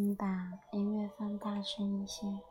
你把音乐放大声一些。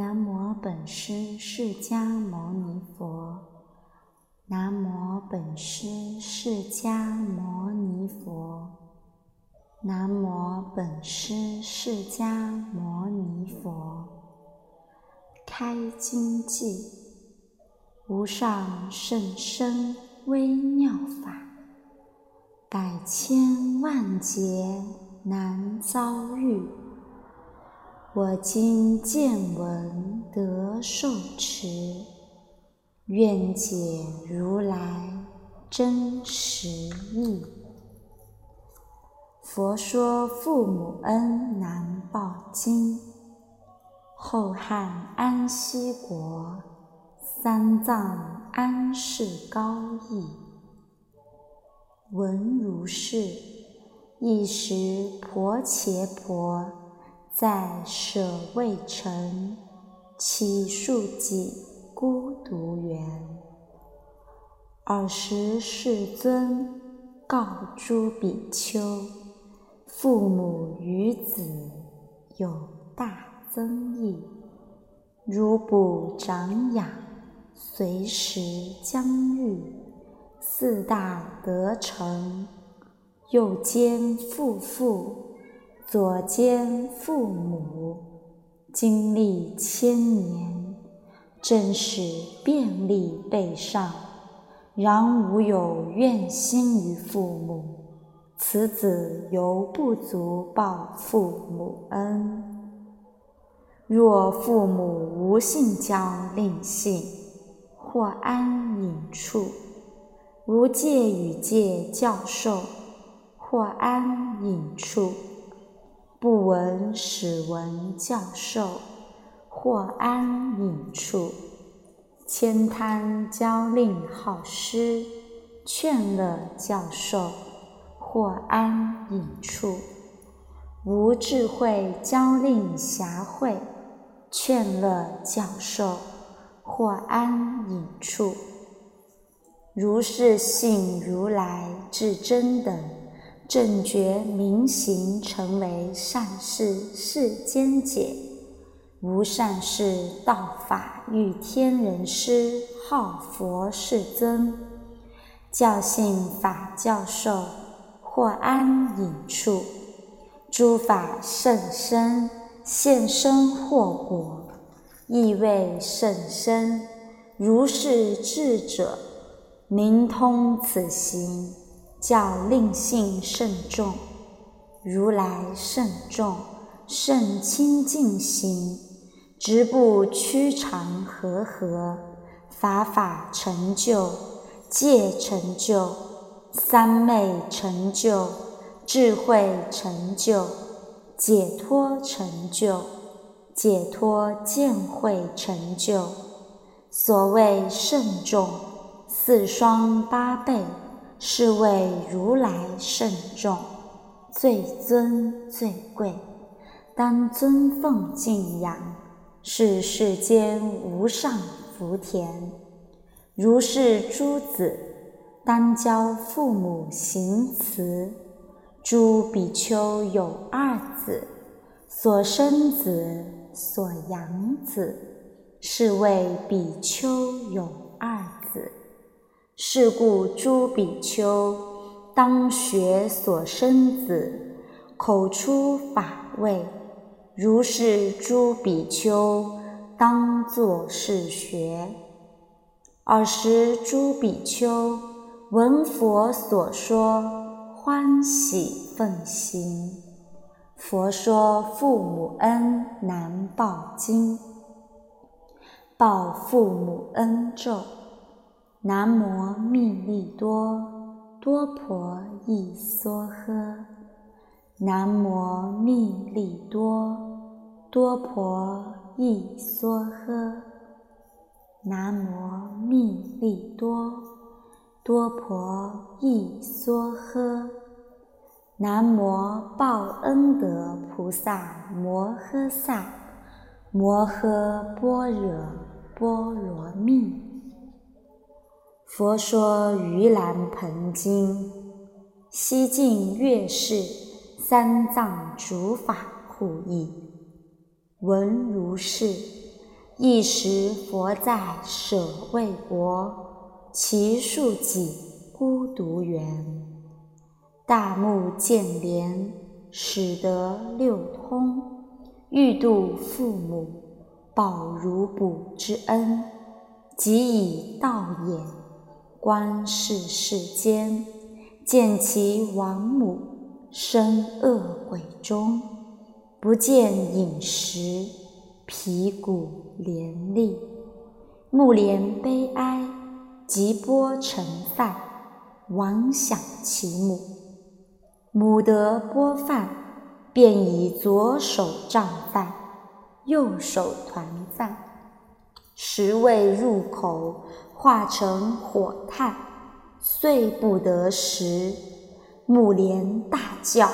南无本师释迦牟尼佛。南无本师释迦牟尼佛。南无本师释迦牟尼佛。开经偈：无上甚深微妙法，百千万劫难遭遇。我今见闻得受持，愿解如来真实义。佛说父母恩难报经，后汉安息国，三藏安世高义。闻如是，一时婆伽婆。在舍卫城，起数己孤独园。尔时世尊告诸比丘：父母与子有大增益，如不长养，随时将欲四大得成，又兼父父。左肩父母经历千年，正是便利备上，然无有怨心于父母，此子犹不足报父母恩。若父母无性交令性，或安隐处，无戒与戒教授，或安隐处。不闻使闻教授，或安隐处；千贪教令好施，劝乐教授，或安隐处；无智慧教令狭慧，劝乐教授，或安隐处。如是信如来至真等。正觉明行，成为善事世间解；无善事道法，欲天人师号佛世尊，教信法教授，或安隐处。诸法甚深，现身或果，亦未甚深。如是智者，明通此行。教令性甚重，如来甚重，甚清净行，直不屈长和合，法法成就，戒成就，三昧成就，智慧成就，解脱成就，解脱见慧成就。所谓甚重，四双八倍，是为如来圣众，最尊最贵，当尊奉敬仰，是世间无上福田。如是诸子，当教父母行慈。诸比丘有二子，所生子，所养子，是谓比丘有二子。是故诸比丘当学所生子，口出法味。如是诸比丘当作是学。尔时诸比丘闻佛所说。欢喜奉行。佛说父母恩难报经，报父母恩咒：南无密利多多婆夷娑诃，南无密利多多婆夷娑诃，南无密利多。多婆益娑诃，南无报恩德菩萨摩诃萨摩诃般若波罗蜜。佛说盂兰盆经，西晋月氏三藏主法护译。闻如是，一时佛在舍卫国。其数己孤独园，大目犍连，始得六通，欲度父母，报如哺之恩，即以道眼观世世间，见其亡母生恶鬼中，不见饮食，皮骨连立，目连悲哀。即波成饭，王享其母。母得波饭，便以左手胀饭，右手团饭，食未入口，化成火炭，遂不得食。母连大叫，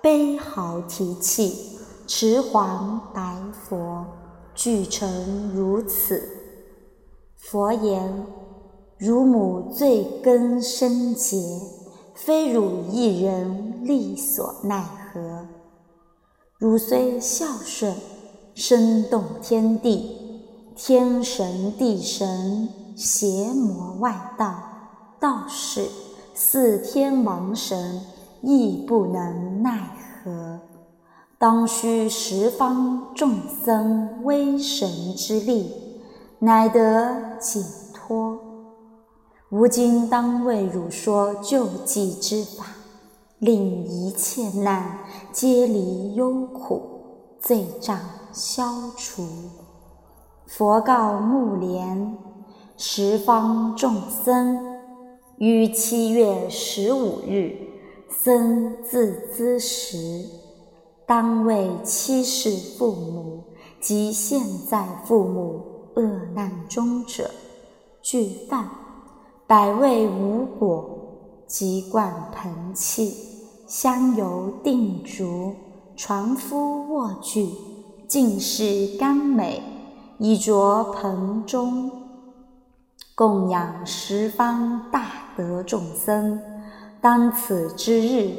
悲嚎啼泣，持黄白佛，俱成如此。佛言。汝母罪根深结，非汝一人力所奈何。汝虽孝顺，身动天地，天神地神邪魔外道道士四天王神亦不能奈何。当须十方众僧威神之力，乃得解脱。吾今当为汝说救济之法，令一切难皆离忧苦，罪障消除。佛告目连：十方众僧于七月十五日，僧自兹时，当为七世父母及现在父母恶难中者，具饭。百味无果，即灌盆器，香油定烛，船夫卧具，尽是甘美，以着盆中，供养十方大德众僧。当此之日，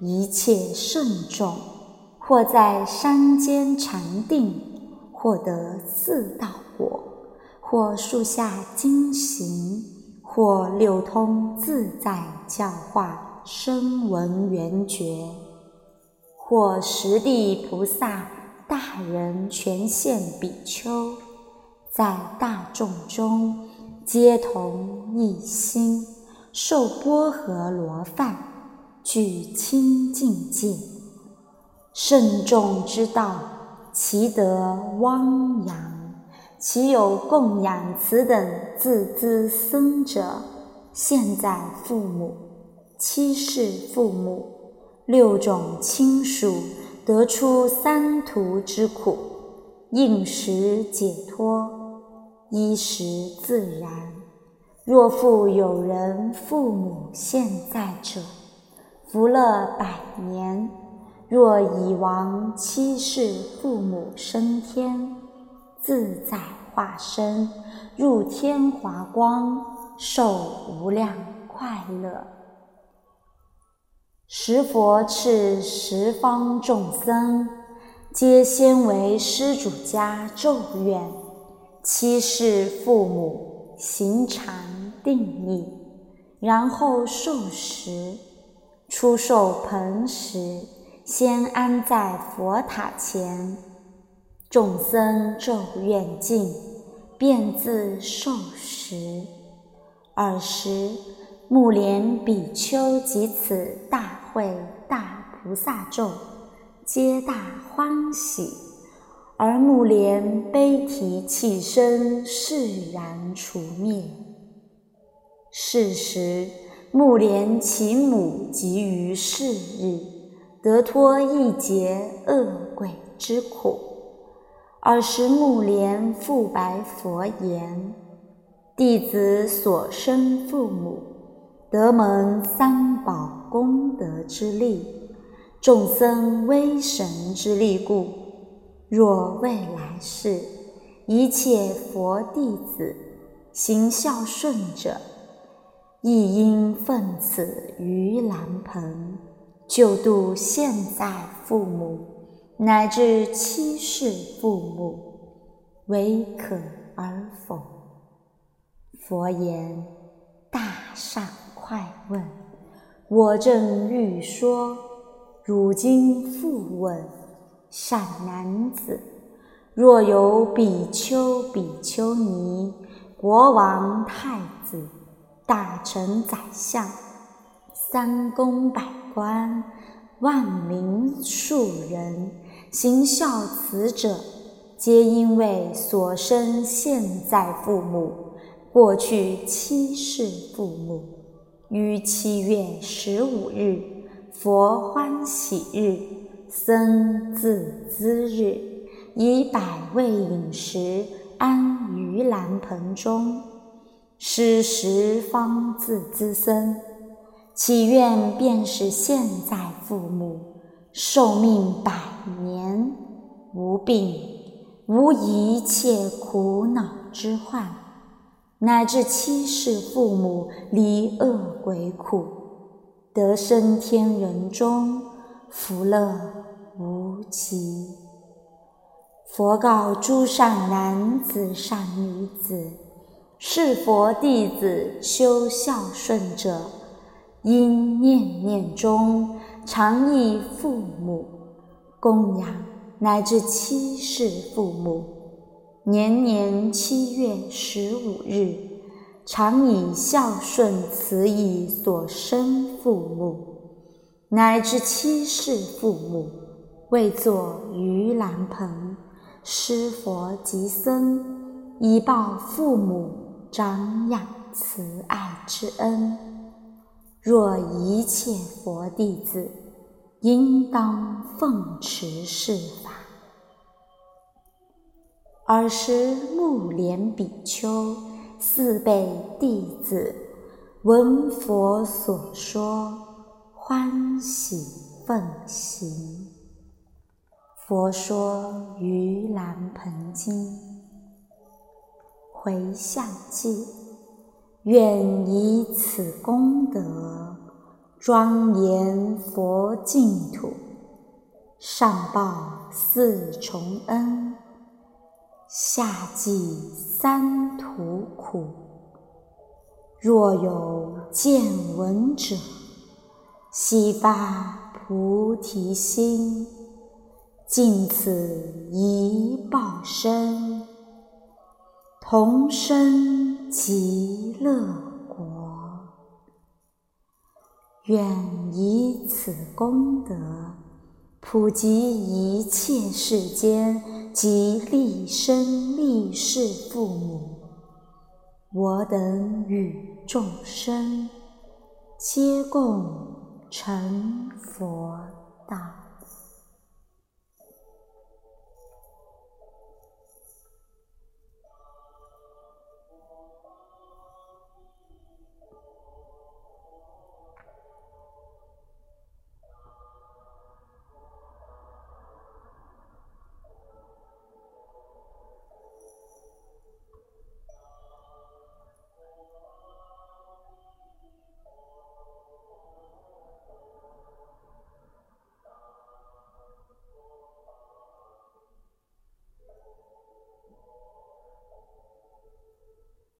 一切圣众，或在山间禅定，获得四道果；或树下经行。或六通自在教化声闻缘觉，或十地菩萨大人全现比丘，在大众中皆同一心，受波河罗饭，具清净戒。圣众之道，其德汪洋。岂有供养此等自资僧者？现在父母七世父母，六种亲属，得出三途之苦：应时解脱，衣食自然。若复有人父母现在者，福乐百年；若已亡七世父母升天，自在化身，入天华光。受无量快乐，十佛赐十方众生，皆先为施主家咒愿，七世父母行禅定力，然后受食。出受盆时，先安在佛塔前，众生咒愿尽，便自受食。尔时，目连比丘及此大会大菩萨众，皆大欢喜，而目连悲啼泣声释然除灭。是时，目连其母即于是日得脱一劫恶鬼之苦。尔时，目连复白佛言。弟子所生父母，得蒙三宝功德之力，众生威神之力故。若未来世一切佛弟子行孝顺者，亦应奉此盂兰盆，救度现在父母乃至七世父母，唯可而否？佛言：“大善快问，我正欲说。汝今复问，善男子，若有比丘、比丘尼、国王、太子、大臣、宰相、三公、百官、万民、庶人，行孝慈者，皆因为所生现在父母。”过去七世父母于七月十五日佛欢喜日僧自资日以百味饮食安于兰盆中施十方自滋生，祈愿便是现在父母寿命百年无病无一切苦恼之患。乃至七世父母离恶鬼苦，得生天人中，福乐无极。佛告诸善男子、善女子：是佛弟子修孝顺者，应念念中常忆父母，供养乃至七世父母。年年七月十五日，常以孝顺慈以所生父母，乃至七世父母，为作盂兰盆，施佛及僧，以报父母长养慈爱之恩。若一切佛弟子，应当奉持是法。尔时，目连比丘四辈弟子闻佛所说，欢喜奉行。佛说《盂兰盆经》，回向偈：愿以此功德，庄严佛净土，上报四重恩。下济三途苦，若有见闻者，悉发菩提心，尽此一报身，同生极乐国。愿以此功德。普及一切世间及立生立世父母，我等与众生皆共成佛道。